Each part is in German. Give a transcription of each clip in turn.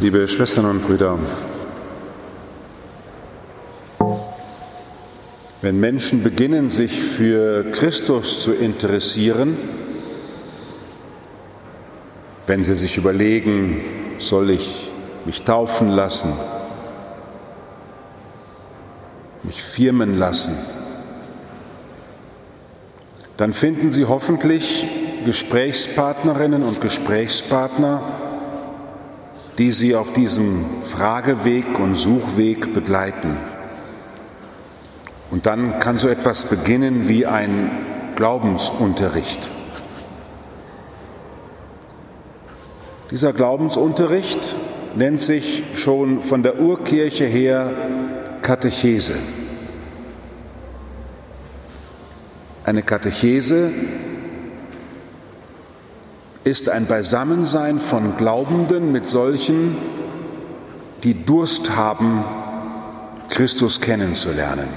Liebe Schwestern und Brüder, wenn Menschen beginnen, sich für Christus zu interessieren, wenn sie sich überlegen, soll ich mich taufen lassen, mich firmen lassen, dann finden sie hoffentlich Gesprächspartnerinnen und Gesprächspartner, die sie auf diesem Frageweg und Suchweg begleiten. Und dann kann so etwas beginnen wie ein Glaubensunterricht. Dieser Glaubensunterricht nennt sich schon von der Urkirche her Katechese. Eine Katechese ist ein Beisammensein von Glaubenden mit solchen, die Durst haben, Christus kennenzulernen.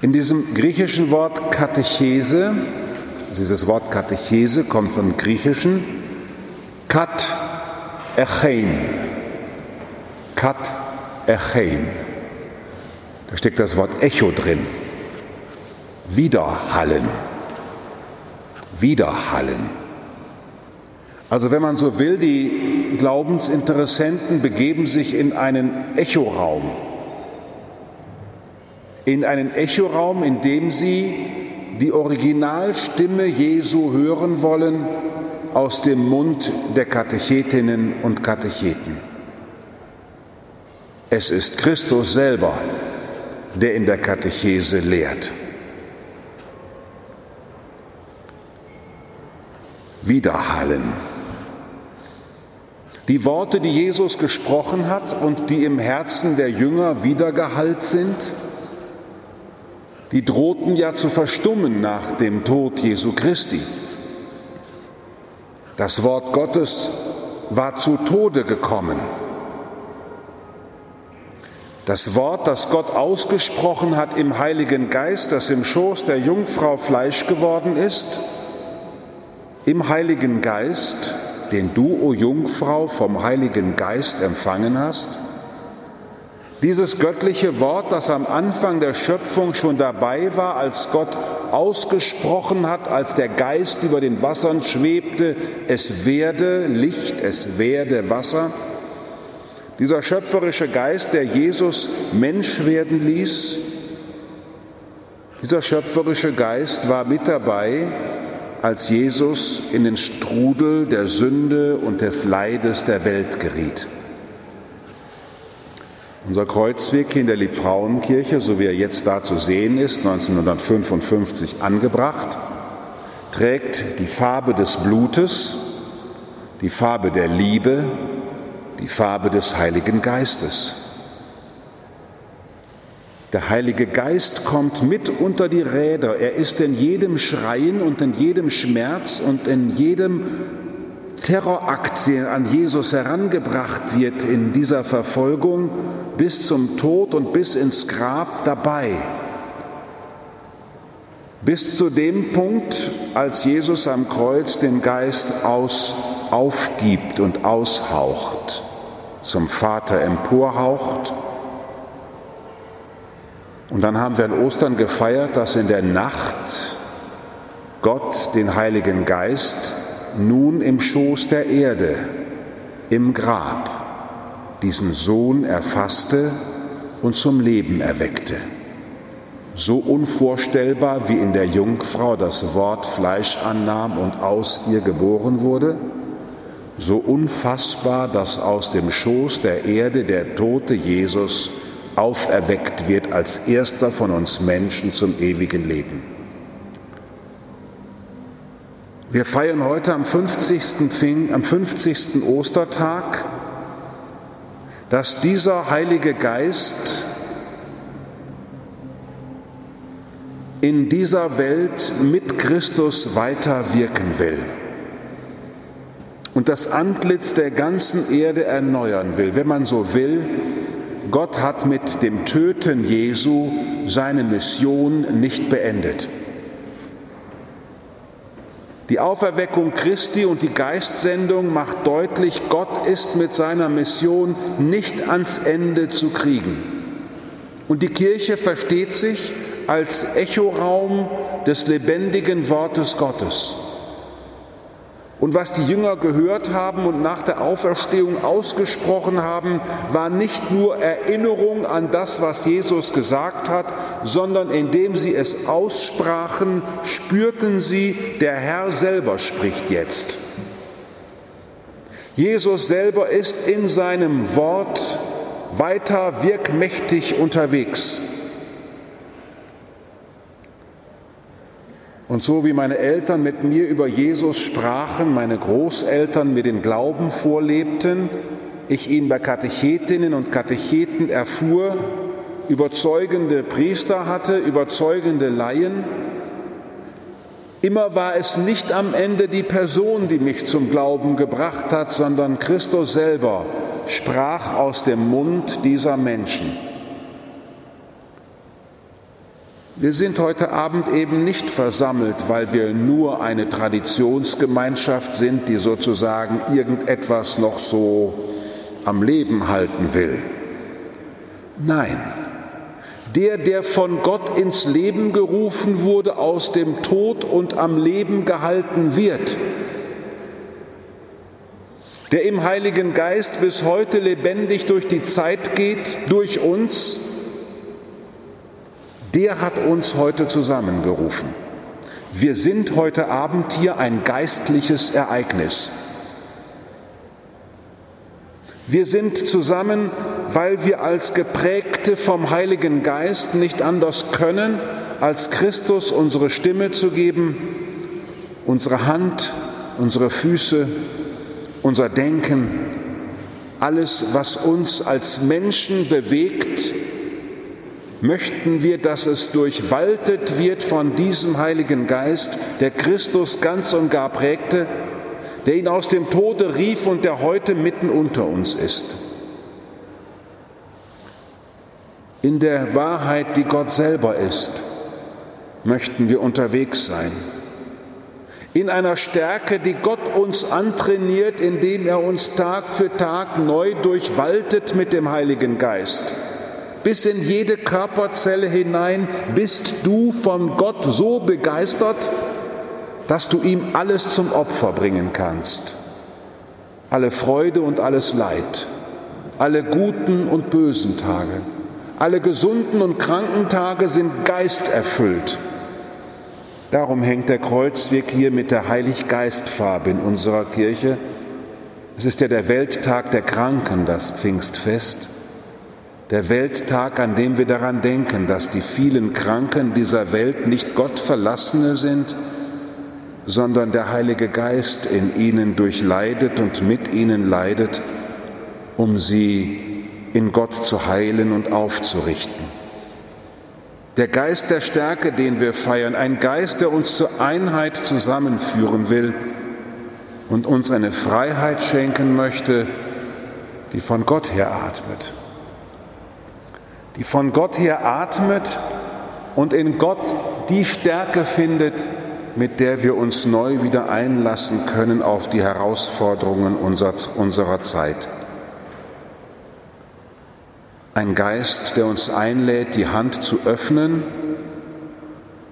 In diesem griechischen Wort Katechese, dieses Wort Katechese kommt vom griechischen Kat echein. Kat echein. Da steckt das Wort Echo drin. Widerhallen. Widerhallen. Also wenn man so will, die Glaubensinteressenten begeben sich in einen Echoraum. In einen Echoraum, in dem sie die Originalstimme Jesu hören wollen aus dem Mund der Katechetinnen und Katecheten. Es ist Christus selber, der in der Katechese lehrt. Widerhallen. Die Worte, die Jesus gesprochen hat und die im Herzen der Jünger wiedergehallt sind, die drohten ja zu verstummen nach dem Tod Jesu Christi. Das Wort Gottes war zu Tode gekommen. Das Wort, das Gott ausgesprochen hat im Heiligen Geist, das im Schoß der Jungfrau Fleisch geworden ist, im Heiligen Geist, den du, o Jungfrau, vom Heiligen Geist empfangen hast, dieses göttliche Wort, das am Anfang der Schöpfung schon dabei war, als Gott ausgesprochen hat, als der Geist über den Wassern schwebte, es werde Licht, es werde Wasser. Dieser schöpferische Geist, der Jesus Mensch werden ließ, dieser schöpferische Geist war mit dabei, als Jesus in den Strudel der Sünde und des Leides der Welt geriet. Unser Kreuzweg in der Liebfrauenkirche, so wie er jetzt da zu sehen ist, 1955 angebracht, trägt die Farbe des Blutes, die Farbe der Liebe, die Farbe des Heiligen Geistes. Der Heilige Geist kommt mit unter die Räder. Er ist in jedem Schreien und in jedem Schmerz und in jedem Terrorakt, der an Jesus herangebracht wird in dieser Verfolgung, bis zum Tod und bis ins Grab dabei. Bis zu dem Punkt, als Jesus am Kreuz den Geist aus, aufgibt und aushaucht, zum Vater emporhaucht. Und dann haben wir an Ostern gefeiert, dass in der Nacht Gott den Heiligen Geist nun im Schoß der Erde, im Grab, diesen Sohn erfasste und zum Leben erweckte. So unvorstellbar wie in der Jungfrau das Wort Fleisch annahm und aus ihr geboren wurde, so unfassbar, dass aus dem Schoß der Erde der tote Jesus auferweckt wird als erster von uns Menschen zum ewigen Leben. Wir feiern heute am 50. Pfing, am 50. Ostertag, dass dieser Heilige Geist in dieser Welt mit Christus weiter wirken will und das Antlitz der ganzen Erde erneuern will. Wenn man so will, Gott hat mit dem Töten Jesu seine Mission nicht beendet. Die Auferweckung Christi und die Geistsendung macht deutlich, Gott ist mit seiner Mission nicht ans Ende zu kriegen. Und die Kirche versteht sich als Echoraum des lebendigen Wortes Gottes. Und was die Jünger gehört haben und nach der Auferstehung ausgesprochen haben, war nicht nur Erinnerung an das, was Jesus gesagt hat, sondern indem sie es aussprachen, spürten sie, der Herr selber spricht jetzt. Jesus selber ist in seinem Wort weiter wirkmächtig unterwegs. Und so wie meine Eltern mit mir über Jesus sprachen, meine Großeltern mir den Glauben vorlebten, ich ihn bei Katechetinnen und Katecheten erfuhr, überzeugende Priester hatte, überzeugende Laien, immer war es nicht am Ende die Person, die mich zum Glauben gebracht hat, sondern Christus selber sprach aus dem Mund dieser Menschen. Wir sind heute Abend eben nicht versammelt, weil wir nur eine Traditionsgemeinschaft sind, die sozusagen irgendetwas noch so am Leben halten will. Nein, der, der von Gott ins Leben gerufen wurde, aus dem Tod und am Leben gehalten wird, der im Heiligen Geist bis heute lebendig durch die Zeit geht, durch uns, der hat uns heute zusammengerufen. Wir sind heute Abend hier ein geistliches Ereignis. Wir sind zusammen, weil wir als geprägte vom Heiligen Geist nicht anders können, als Christus unsere Stimme zu geben, unsere Hand, unsere Füße, unser Denken, alles, was uns als Menschen bewegt, möchten wir, dass es durchwaltet wird von diesem Heiligen Geist, der Christus ganz und gar prägte, der ihn aus dem Tode rief und der heute mitten unter uns ist. In der Wahrheit, die Gott selber ist, möchten wir unterwegs sein. In einer Stärke, die Gott uns antrainiert, indem er uns Tag für Tag neu durchwaltet mit dem Heiligen Geist bis in jede Körperzelle hinein bist du von Gott so begeistert, dass du ihm alles zum Opfer bringen kannst. Alle Freude und alles Leid, alle guten und bösen Tage, alle gesunden und kranken Tage sind geisterfüllt. Darum hängt der Kreuzweg hier mit der Heiliggeistfarbe in unserer Kirche. Es ist ja der Welttag der Kranken, das Pfingstfest der Welttag, an dem wir daran denken, dass die vielen Kranken dieser Welt nicht Gott verlassene sind, sondern der Heilige Geist in ihnen durchleidet und mit ihnen leidet, um sie in Gott zu heilen und aufzurichten. Der Geist der Stärke, den wir feiern, ein Geist, der uns zur Einheit zusammenführen will und uns eine Freiheit schenken möchte, die von Gott her atmet die von Gott her atmet und in Gott die Stärke findet, mit der wir uns neu wieder einlassen können auf die Herausforderungen unserer Zeit. Ein Geist, der uns einlädt, die Hand zu öffnen,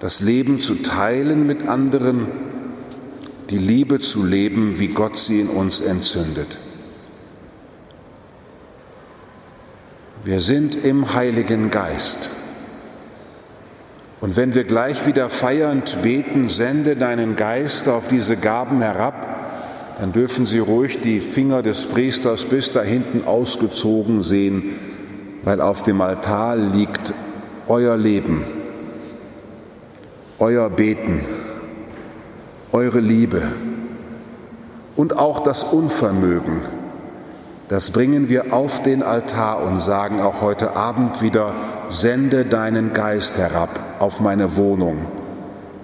das Leben zu teilen mit anderen, die Liebe zu leben, wie Gott sie in uns entzündet. Wir sind im Heiligen Geist. Und wenn wir gleich wieder feiernd beten, sende deinen Geist auf diese Gaben herab, dann dürfen Sie ruhig die Finger des Priesters bis da hinten ausgezogen sehen, weil auf dem Altar liegt euer Leben, euer Beten, eure Liebe und auch das Unvermögen das bringen wir auf den Altar und sagen auch heute Abend wieder, sende deinen Geist herab auf meine Wohnung,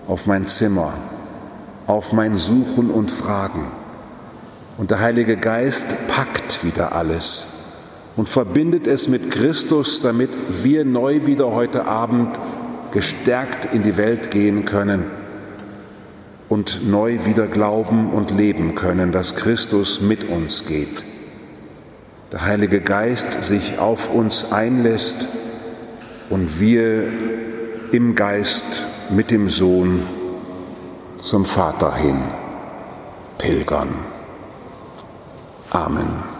auf mein Zimmer, auf mein Suchen und Fragen. Und der Heilige Geist packt wieder alles und verbindet es mit Christus, damit wir neu wieder heute Abend gestärkt in die Welt gehen können und neu wieder glauben und leben können, dass Christus mit uns geht. Der Heilige Geist sich auf uns einlässt und wir im Geist mit dem Sohn zum Vater hin pilgern. Amen.